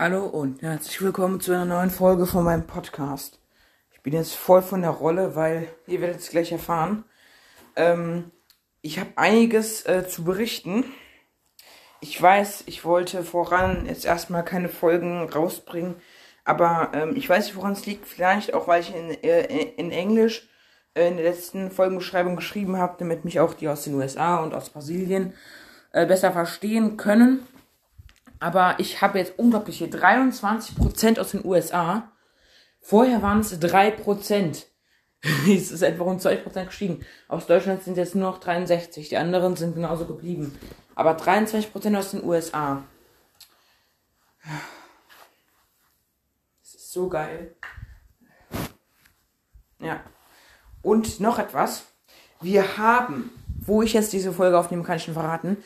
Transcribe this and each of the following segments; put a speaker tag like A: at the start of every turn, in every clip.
A: Hallo und herzlich willkommen zu einer neuen Folge von meinem Podcast. Ich bin jetzt voll von der Rolle, weil ihr werdet es gleich erfahren. Ähm, ich habe einiges äh, zu berichten. Ich weiß, ich wollte voran jetzt erstmal keine Folgen rausbringen, aber ähm, ich weiß nicht, woran es liegt. Vielleicht auch, weil ich in, äh, in Englisch äh, in der letzten Folgenbeschreibung geschrieben habe, damit mich auch die aus den USA und aus Brasilien äh, besser verstehen können. Aber ich habe jetzt unglaubliche 23% aus den USA. Vorher waren es 3%. es ist etwa um 20% gestiegen. Aus Deutschland sind jetzt nur noch 63. Die anderen sind genauso geblieben. Aber 23% aus den USA. Das ist so geil. Ja. Und noch etwas. Wir haben, wo ich jetzt diese Folge aufnehme, kann ich schon verraten,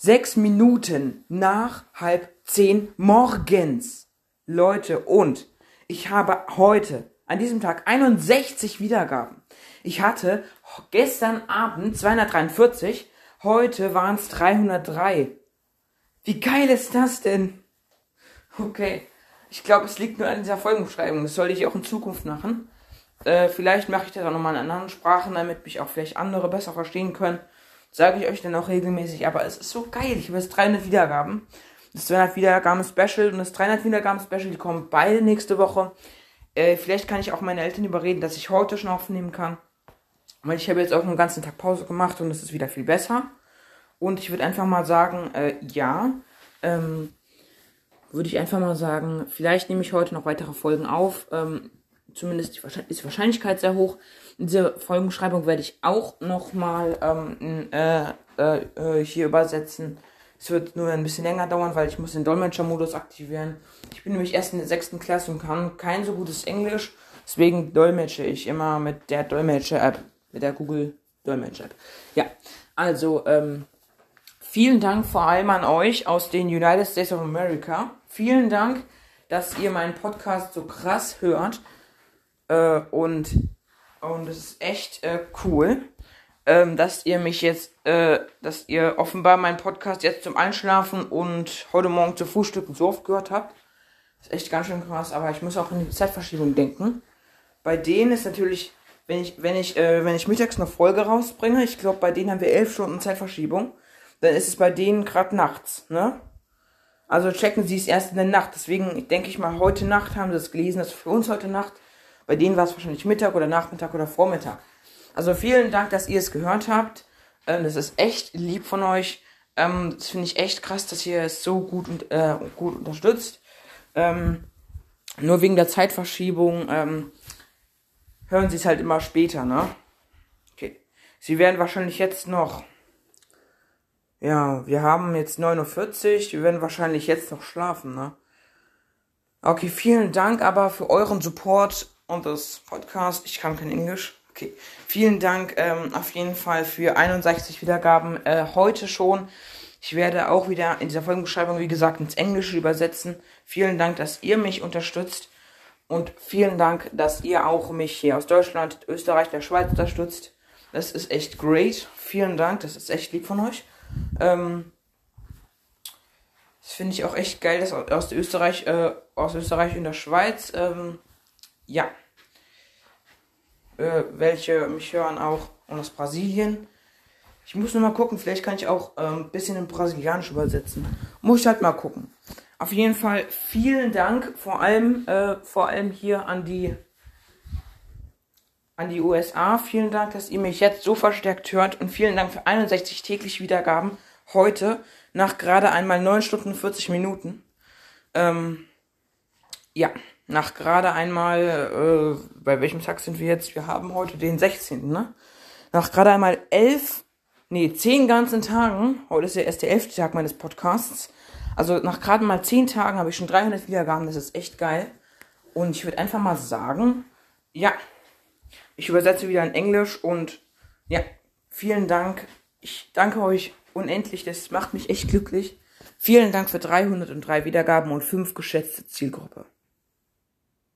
A: sechs Minuten nach halb zehn morgens. Leute, und ich habe heute, an diesem Tag, 61 Wiedergaben. Ich hatte gestern Abend 243, heute waren es 303. Wie geil ist das denn? Okay. Ich glaube, es liegt nur an dieser Folgenbeschreibung. Das sollte ich auch in Zukunft machen. Äh, vielleicht mache ich das auch nochmal in anderen Sprachen, damit mich auch vielleicht andere besser verstehen können. Sage ich euch dann auch regelmäßig. Aber es ist so geil. Ich habe jetzt 300 Wiedergaben. Das 200 Wiedergaben Special und das 300 Wiedergaben Special, die kommen beide nächste Woche. Äh, vielleicht kann ich auch meine Eltern überreden, dass ich heute schon aufnehmen kann. Weil ich habe jetzt auch einen ganzen Tag Pause gemacht und es ist wieder viel besser. Und ich würde einfach mal sagen, äh, ja, ähm, würde ich einfach mal sagen, vielleicht nehme ich heute noch weitere Folgen auf. Ähm, zumindest ist die Wahrscheinlichkeit sehr hoch. In dieser Folgenschreibung werde ich auch nochmal ähm, äh, äh, äh, hier übersetzen. Es wird nur ein bisschen länger dauern, weil ich muss den Dolmetschermodus aktivieren. Ich bin nämlich erst in der sechsten Klasse und kann kein so gutes Englisch. Deswegen dolmetsche ich immer mit der Dolmetscher-App, mit der Google Dolmetscher-App. Ja, also ähm, vielen Dank vor allem an euch aus den United States of America. Vielen Dank, dass ihr meinen Podcast so krass hört. Äh, und und es ist echt äh, cool, ähm, dass ihr mich jetzt, äh, dass ihr offenbar meinen Podcast jetzt zum Einschlafen und heute Morgen zu Frühstücken so oft gehört habt. Ist echt ganz schön krass, aber ich muss auch in die Zeitverschiebung denken. Bei denen ist natürlich, wenn ich, wenn ich, äh, wenn ich mittags eine Folge rausbringe, ich glaube, bei denen haben wir elf Stunden Zeitverschiebung, dann ist es bei denen gerade nachts, ne? Also checken sie es erst in der Nacht. Deswegen denke ich mal, heute Nacht haben sie es gelesen, das ist für uns heute Nacht. Bei denen war es wahrscheinlich Mittag oder Nachmittag oder Vormittag. Also vielen Dank, dass ihr es gehört habt. Ähm, das ist echt lieb von euch. Ähm, das finde ich echt krass, dass ihr es so gut, und, äh, gut unterstützt. Ähm, nur wegen der Zeitverschiebung ähm, hören sie es halt immer später, ne? Okay. Sie werden wahrscheinlich jetzt noch. Ja, wir haben jetzt 9.40 Uhr. Wir werden wahrscheinlich jetzt noch schlafen, ne? Okay, vielen Dank aber für euren Support und das Podcast. Ich kann kein Englisch. Okay. Vielen Dank ähm, auf jeden Fall für 61 Wiedergaben äh, heute schon. Ich werde auch wieder in dieser Folgenbeschreibung, wie gesagt, ins Englische übersetzen. Vielen Dank, dass ihr mich unterstützt. Und vielen Dank, dass ihr auch mich hier aus Deutschland, Österreich, der Schweiz unterstützt. Das ist echt great. Vielen Dank, das ist echt lieb von euch. Ähm, das finde ich auch echt geil, dass aus Österreich, äh, aus Österreich und der Schweiz ähm, ja, äh, welche mich hören auch aus Brasilien. Ich muss nur mal gucken, vielleicht kann ich auch äh, ein bisschen in Brasilianisch übersetzen. Muss ich halt mal gucken. Auf jeden Fall vielen Dank, vor allem, äh, vor allem hier an die, an die USA. Vielen Dank, dass ihr mich jetzt so verstärkt hört und vielen Dank für 61 täglich Wiedergaben heute nach gerade einmal 9 Stunden 40 Minuten. Ähm, ja nach gerade einmal, äh, bei welchem Tag sind wir jetzt? Wir haben heute den 16., ne? Nach gerade einmal elf, nee, zehn ganzen Tagen, heute ist ja erst der elfte Tag meines Podcasts, also nach gerade mal zehn Tagen habe ich schon 300 Wiedergaben, das ist echt geil. Und ich würde einfach mal sagen, ja, ich übersetze wieder in Englisch und ja, vielen Dank. Ich danke euch unendlich, das macht mich echt glücklich. Vielen Dank für 303 Wiedergaben und 5 geschätzte Zielgruppe.